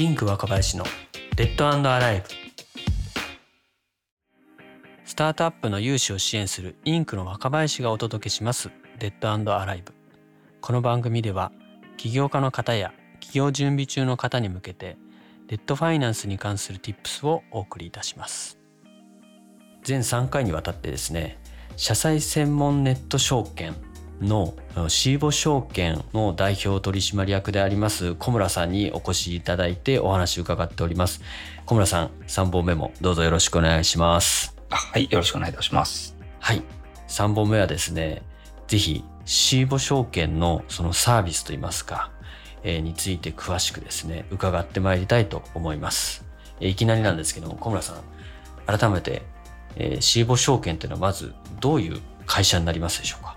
インク若林のデッドアライブスタートアップの融資を支援するインクの若林がお届けしますデッドアライブこの番組では起業家の方や起業準備中の方に向けてデッドファイナンスに関する Tips をお送りいたします。全3回にわたってですね社債専門ネット証券のシーボ証券の代表取締役であります小村さんにお越しいただいてお話を伺っております。小村さん3本目もどうぞよろしくお願いします。はいよろしくお願いいたします。はい。3本目はですねぜひシーボ証券のそのサービスといいますか、えー、について詳しくですね伺ってまいりたいと思います、えー、いきなりなんですけども小村さん改めて、えー、シーボ証券というのはまずどういう会社になりますでしょうか？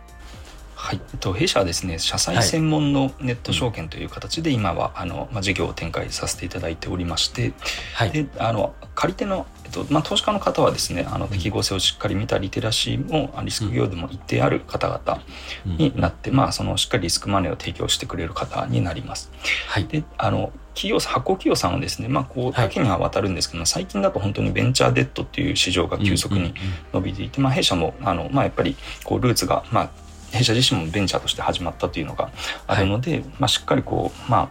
はい、と弊社はですね社債専門のネット証券という形で今はあの、まあ、事業を展開させていただいておりまして、はい、であの借り手の、えっとまあ、投資家の方はですねあの適合性をしっかり見たリテラシーもリスク業でも一定ある方々になって、うん、まあ、そのしっかりリスクマネーを提供してくれる方になります。はい、であの企業発行企業さんはですね、まあ、こう多岐には渡るんですけども、はい、最近だと本当にベンチャーデッドっていう市場が急速に伸びていて、まあ、弊社もあの、まあ、やっぱりこうルーツが、まあ、弊社自身もベンチャーとして始まったというのがあるので、はい、まあ、しっかりこう、ま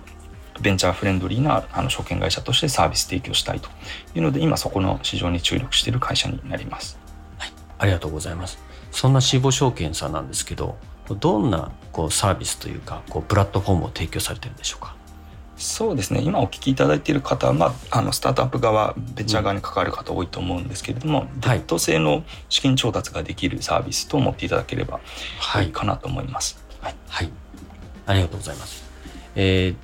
あ、ベンチャーフレンドリーなあの証券会社としてサービス提供したいというので今そこの市場に注力している会社になります。はい、ありがとうございます。そんな死亡証券さんなんですけどどんなこうサービスというかこうプラットフォームを提供されてるんでしょうか？そうですね。今お聞きいただいている方は、まあ、あのスタートアップ側ベンチャー側に関わる方多いと思うんですけれども、うん、デッド製の資金調達ができるサービスと思っていただければい。いかなと思います。はい、はい、ありがとうございます。えー、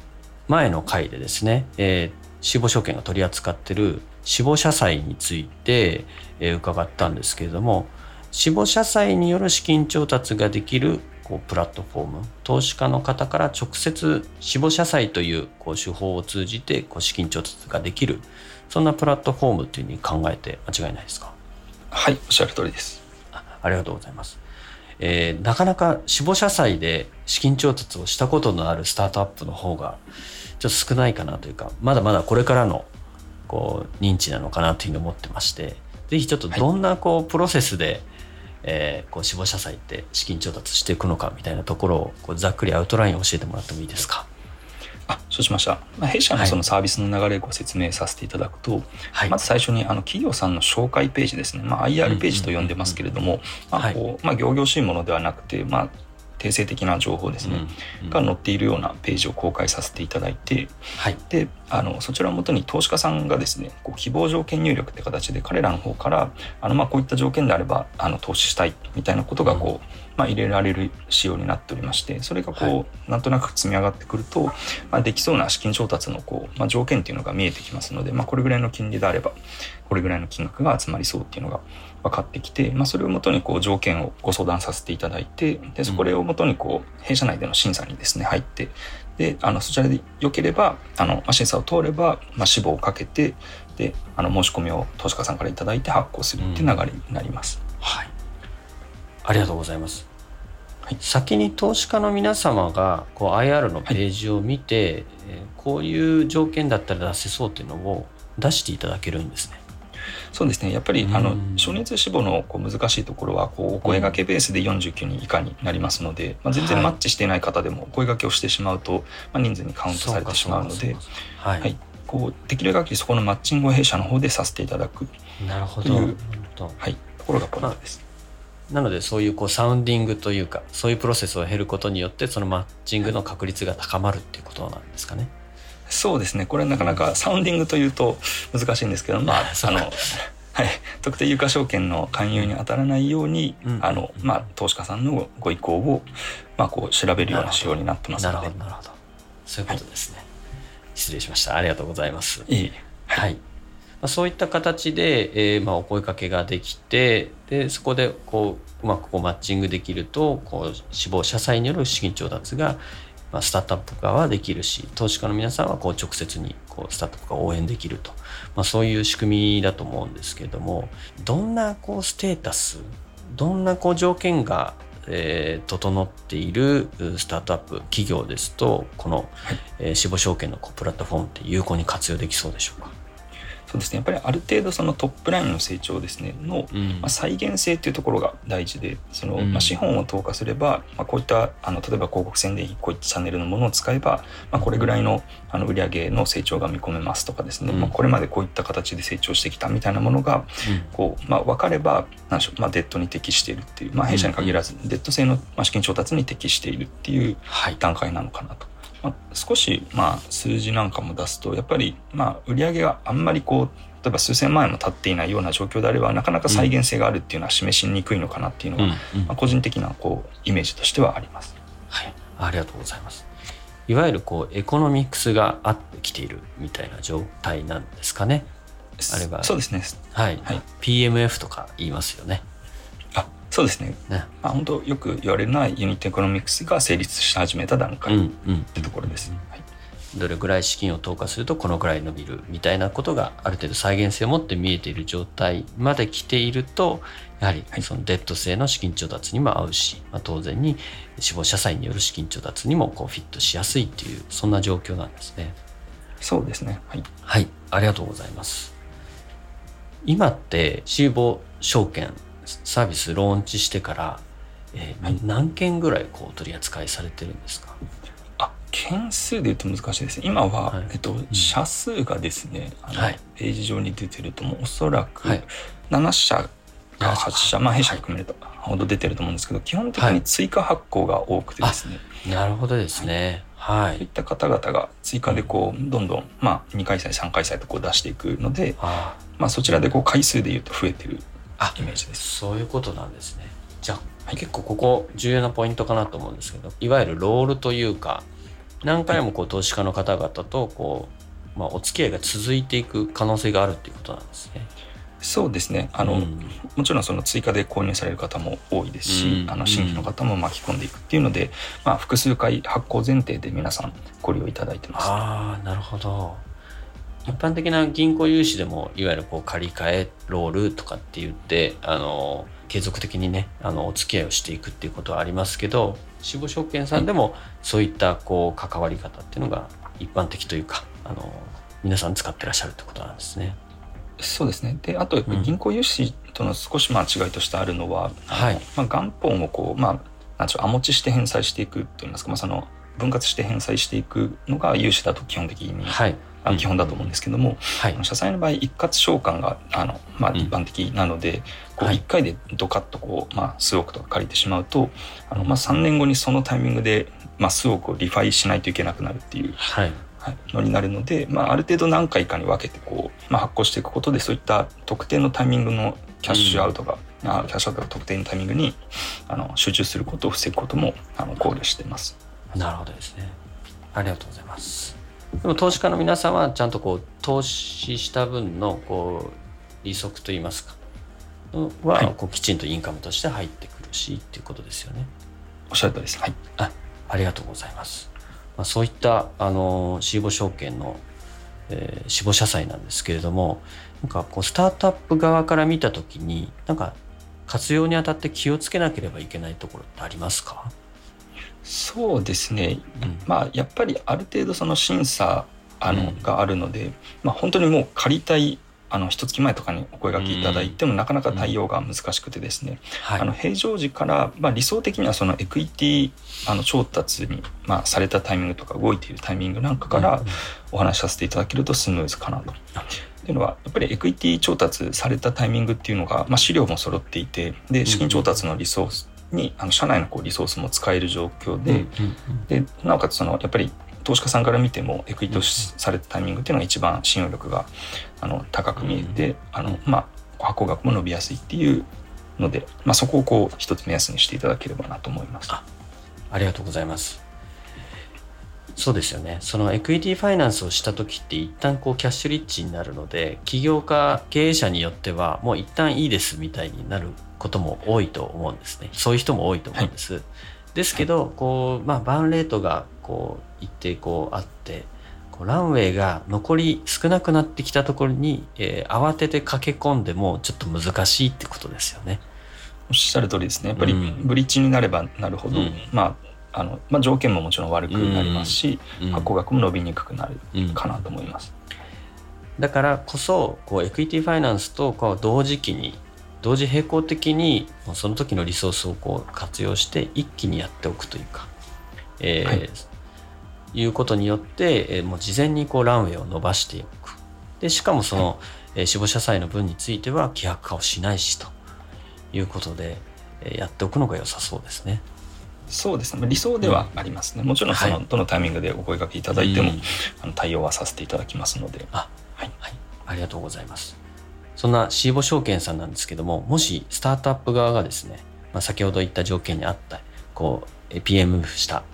前の回でですね、えー、死亡証券が取り扱っている死亡社債について、えー、伺ったんですけれども死亡社債による資金調達ができるこうプラットフォーム投資家の方から直接死亡社債というこう手法を通じてこう資金調達ができるそんなプラットフォームというふうに考えて間違いないですか？はいおっしゃる通りです。あありがとうございます、えー、なかなか死亡社債で資金調達をしたことのあるスタートアップの方がちょっと少ないかなというかまだまだこれからのこう認知なのかなというふうに思ってましてぜひちょっとどんなこうプロセスで、えー、こう死亡社債って資金調達していくのかみたいなところをこうざっくりアウトラインを教えてもらってもいいですか？あそうしました、まあ、弊社のそのサービスの流れをご説明させていただくと、はい、まず最初にあの企業さんの紹介ページですね、まあ、IR ページと呼んでますけれども、まあこうまあ、行々しいものではなくて、まあ、定性的な情報ですね、うんうん、が載っているようなページを公開させていただいて、はい、であのそちらをもとに投資家さんがですねこう希望条件入力って形で彼らの方からあの、まあ、こういった条件であればあの投資したいみたいなことがこう、うん、まあ、入れられる仕様になっておりましてそれがこう、はい、なんとなく積み上がってくると、まあ、できそうな資金調達のこう、まあ、条件っていうのが見えてきますので、まあ、これぐらいの金利であればこれぐらいの金額が集まりそうっていうのが分かってきて、まあ、それをもとにこう条件をご相談させていただいてでそれをもとにこう弊社内での審査にですね入ってであのそちらで良ければあの、まあ、審査を通れば、まあ、志望をかけてであの申し込みを投資家さんから頂いて発行するっていう流れになります。うん、はいありがとうございます。はい、先に投資家の皆様がこう IR のページを見て、はい、えこういう条件だったら出せそうっていうのを出していただけるんですね。そうですね。やっぱりあの初日志望のこう難しいところはこうお声がけベースで49人以下になりますので、まあ、全然マッチしていない方でもお声がけをしてしまうと、まあ、人数にカウントされてしまうので。はい、こうできる限りそこのマッチングを弊社の方でさせていただく。なるほど。はい、ところがポイントです。なのでそういうこうサウンディングというかそういうプロセスを経ることによってそのマッチングの確率が高まるっていうことなんですかね。そうですね。これなかなかサウンディングというと難しいんですけど、まあ、あのはい、特定有価証券の勧誘に当たらないように、うん、あのまあ、投資家さんのご意向を、まあ、こう調べるような仕様になってますのでなるほどなるほど。そういうことですね、はい、失礼しました。ありがとうございます。いいはい、まあ、そういった形で、えーまあ、お声かけができてでそこでこううまくこうマッチングできるとこう死亡社債による資金調達がまあ、スタートアップ側はできるし投資家の皆さんはこう直接にこうスタートアップが応援できると、まあ、そういう仕組みだと思うんですけれどもどんなこうステータスどんなこう条件がえー、整っているスタートアップ企業ですとこの、はい、えー、死亡証券のプラットフォームって有効に活用できそうでしょうか？そうですね。やっぱりある程度そのトップラインの成長ですね。の、うん、まあ、再現性っていうところが大事でその、まあ、資本を投下すれば、まあ、こういったあの例えば広告宣伝こういったチャンネルのものを使えば、まあ、これぐらいのあの売上の成長が見込めますとかですね、うん、まあ、これまでこういった形で成長してきたみたいなものが、こうまあ、分かれば何でしょう、まあ、デッドに適しているっていう、まあ、弊社に限らず、デッド性の資金調達に適しているっていう段階なのかなと。まあ、少しまあ数字なんかも出すとやっぱりまあ売上があんまりこう例えば数千万円も経っていないような状況であればなかなか再現性があるっていうのは示しにくいのかなっていうのが、うんまあ、個人的なこうイメージとしてはあります。はい、ありがとうございます。いわゆるこうエコノミクスがあってきているみたいな状態なんですかね？あればそうですね。はい。はい、PMF とか言いますよね。あ、そうですね。ねまあ本当よく言われるのはユニットエコノミクスが成立し始めた段階ってところです。うんうん、はい。どれぐらい資金を投下するとこのぐらい伸びるみたいなことがある程度再現性を持って見えている状態まで来ているとやはりそのデット性の資金調達にも合うし、まあ、当然に死亡社債による資金調達にもこうフィットしやすいっていうそんな状況なんですね。そうですねはい、はい、ありがとうございます。今って死亡証券サービスローンチしてから、えー、はい、何件ぐらいこう取り扱いされてるんですか？件数で言うと難しいです。ね今は、はい、えっと、社数がですねあの、はい、ページ上に出てるともおそらく7社か8社、まあ弊社含めるとほど出てると思うんですけど基本的に追加発行が多くてですね、なるほどですね。はい、そういった方々が追加でこうどんどん、まあ、2回祭3回祭とこう出していくのでまあ、そちらでこう回数でいうと増えてるイメージです。そういうことなんですね。じゃあ、はい、結構ここ重要なポイントかなと思うんですけどいわゆるロールというか何回もこう投資家の方々とこう、まあ、お付き合いが続いていく可能性があるっていうことなんですね。そうですね。あの、うん、もちろんその追加で購入される方も多いですし、うん、あの新規の方も巻き込んでいくっていうので、まあ、複数回発行前提で皆さんご利用いただいてます、ああなるほど一般的な銀行融資でもいわゆるこう借り換えロールとかって言ってあの継続的にねあのお付き合いをしていくっていうことはありますけど死亡証券さんでもそういったこう関わり方っていうのが一般的というかあの皆さん使ってらっしゃるってことなんですね。そうですね。であと銀行融資との少しまあ違いとしてあるのは、うん、はい。まあ、元本をこう、まあ、なんちゅう持ちして返済していくといいますか、まあ、その分割して返済していくのが融資だと基本的に、基本だと思うんですけども、はい、社債の場合一括償還があの、まあ、一般的なので、うん、こう1回でドカッとこう、まあ、数億とか借りてしまうとあの、まあ、3年後にそのタイミングで、まあ、数億をリファイしないといけなくなるっていう。はいのになるので、まあ、ある程度何回かに分けてこう、まあ、発行していくことでそういった特定のタイミングのキャッシュアウトが、うん、あキャッシュアウトが特定のタイミングにあの集中することを防ぐこともあの考慮しています。なるほどですね。ありがとうございます。でも投資家の皆さんはちゃんとこう投資した分のこう利息といいますかはこうきちんとインカムとして入ってくるしっていうことですよね。おっしゃるとりです。はい。あ、ありがとうございます。まあ、そういったあの死亡証券の、えー、死亡社債なんですけれども、なんかこうスタートアップ側から見たときに、なんか活用にあたって気をつけなければいけないところってありますか？そうですね、うん、まあやっぱりある程度その審査あの、うん、があるので、まあ、本当にもう借りたいあの一月前とかにお声がけいただいても、なかなか対応が難しくてですね、あの平常時から、まあ、理想的にはそのエクイティあの調達に、まあ、されたタイミングとか動いているタイミングなんかからお話しさせていただけるとスムーズかなと。っていうのはやっぱりエクイティ調達されたタイミングっていうのが、まあ、資料も揃っていてで資金調達のリソースにあの社内のこうリソースも使える状況で,、でなおかつそのやっぱり投資家さんから見てもエクイティされたタイミングっていうのが一番信用力があの高く見えて、あのまあ、発行額も伸びやすいっていうので、まあ、そこをこう一つ目安にしていただければなと思います。あありがとうございます。そうですよね。そのエクイティファイナンスをした時って一旦こうキャッシュリッチになるので、起業家、経営者によってはもう一旦いいですみたいになることも多いと思うんですね。そういう人も多いと思うんです。はい、ですけど、こう、まあ、バーンレートが、こう、一定こうあって、こうランウェイが残り少なくなってきたところに、えー、慌てて駆け込んでもちょっと難しいってことですよね。おっしゃる通りですねやっぱりブリッジになればなるほど、うん、まああのまあ、条件ももちろん悪くなりますし、うん、発行額も伸びにくくなるかなと思います。だからこそこうエクイティファイナンスとこう同時期に同時並行的にその時のリソースをこう活用して一気にやっておくというか、えーはい、いうことによって、えー、もう事前にこうランウェイを伸ばしていく。でしかもその、はい、えー、死亡者債の分については希薄化をしないしということで、えー、やっておくのが良さそうですね。そうですね。理想ではありますね、うん、もちろんその、はい、どのタイミングでお声掛けいただいても、うん、あの対応はさせていただきますので。あ,、はい、はい、ありがとうございます。そんな Siiibo 証券さんなんですけどももしスタートアップ側がですね、まあ、先ほど言った条件にあったこう PM した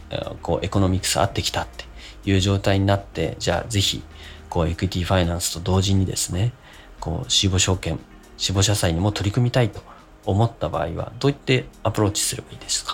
こうエコノミクス合ってきたっていう状態になってじゃあぜひこうエクイティファイナンスと同時にですねこう死亡証券死亡社債にも取り組みたいと思った場合はどういってアプローチすればいいですか？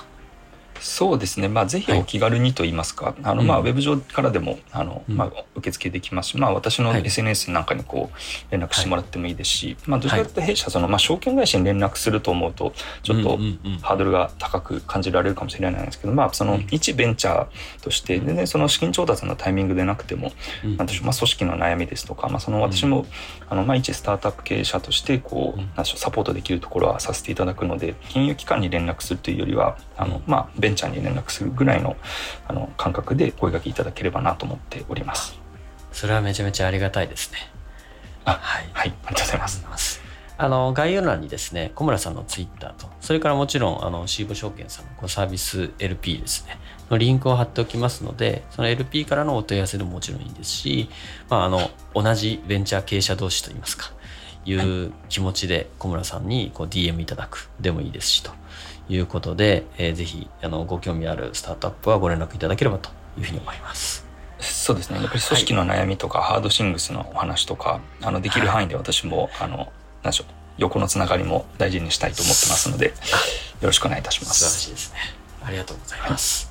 そうですね、まあ、ぜひお気軽にと言いますか、はい、あのまあ、ウェブ上からでもあの、まあ、受付できますし、まあ、私の SNS なんかにこう連絡してもらってもいいですし、はい、まあ、どちらかというと弊社その、まあ、証券会社に連絡すると思うとちょっとハードルが高く感じられるかもしれないんですけど、まあ、その一ベンチャーとして全然その資金調達のタイミングでなくても、まあ、組織の悩みですとか、まあ、その私もあの、まあ、一スタートアップ経営者としてこうサポートできるところはさせていただくので金融機関に連絡するというよりはあの、まあ、ベンチャーに連絡するぐらいのあの感覚で声掛けいただければなと思っております。それはめちゃめちゃありがたいですね。あはい、はい、ありがとうございます。あの概要欄にですね小村さんのツイッターとそれからもちろんあのシーボ証券さんのこのサービス LP ですね。のリンクを貼っておきますのでその LP からのお問い合わせでももちろんいいですし、まあ、あの同じベンチャー経営者同士といいますかいう気持ちで小村さんにこう DM いただくでもいいですしということで、えー、ぜひあのご興味あるスタートアップはご連絡いただければというふうに思います。そうですね。やっぱり組織の悩みとか、はい、ハードシングスのお話とかあのできる範囲で私も、はい、あの何でしょう横のつながりも大事にしたいと思ってますのでよろしくお願いいたします。素晴らしいですね。ありがとうございます。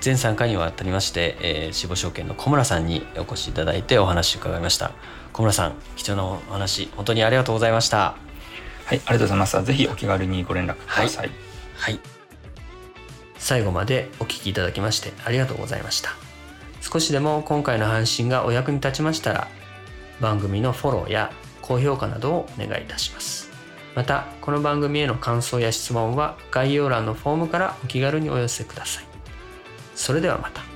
全3回にわたりまして、えー、死亡証券の小村さんにお越しいただいてお話伺いました。小村さん貴重なお話本当にありがとうございましたはい、ありがとうございます。ぜひお気軽にご連絡ください。はい、はい、最後までお聞きいただきましてありがとうございました。少しでも今回の配信がお役に立ちましたら、番組のフォローや高評価などをお願いいたします。また、この番組への感想や質問は概要欄のフォームからお気軽にお寄せください。それではまた。